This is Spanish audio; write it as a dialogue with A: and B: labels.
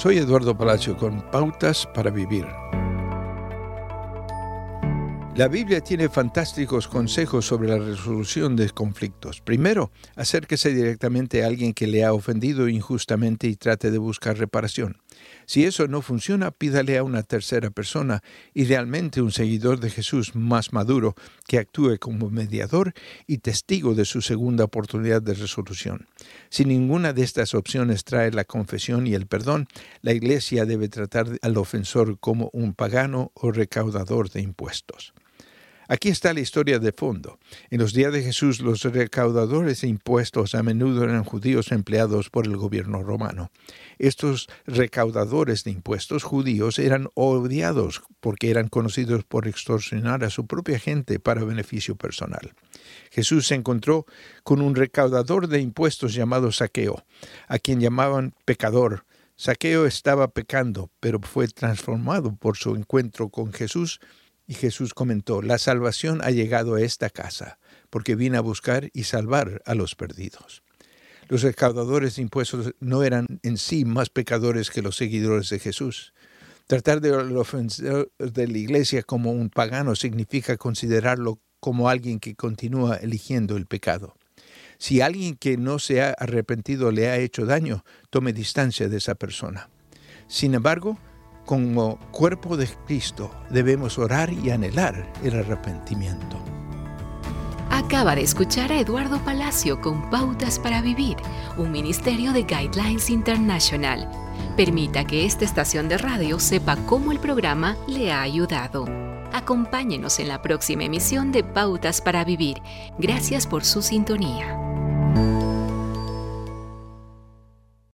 A: Soy Eduardo Palacio con Pautas para Vivir. La Biblia tiene fantásticos consejos sobre la resolución de conflictos. Primero, acérquese directamente a alguien que le ha ofendido injustamente y trate de buscar reparación. Si eso no funciona, pídale a una tercera persona, idealmente un seguidor de Jesús más maduro, que actúe como mediador y testigo de su segunda oportunidad de resolución. Si ninguna de estas opciones trae la confesión y el perdón, la Iglesia debe tratar al ofensor como un pagano o recaudador de impuestos. Aquí está la historia de fondo. En los días de Jesús, los recaudadores de impuestos a menudo eran judíos empleados por el gobierno romano. Estos recaudadores de impuestos judíos eran odiados porque eran conocidos por extorsionar a su propia gente para beneficio personal. Jesús se encontró con un recaudador de impuestos llamado Saqueo, a quien llamaban pecador. Saqueo estaba pecando, pero fue transformado por su encuentro con Jesús y Jesús comentó, la salvación ha llegado a esta casa, porque vine a buscar y salvar a los perdidos. Los recaudadores de impuestos no eran en sí más pecadores que los seguidores de Jesús. Tratar de ofensor de la iglesia como un pagano significa considerarlo como alguien que continúa eligiendo el pecado. Si alguien que no se ha arrepentido le ha hecho daño, tome distancia de esa persona. Sin embargo, como cuerpo de Cristo debemos orar y anhelar el arrepentimiento.
B: Acaba de escuchar a Eduardo Palacio con Pautas para Vivir, un ministerio de Guidelines International. Permita que esta estación de radio sepa cómo el programa le ha ayudado. Acompáñenos en la próxima emisión de Pautas para Vivir. Gracias por su sintonía.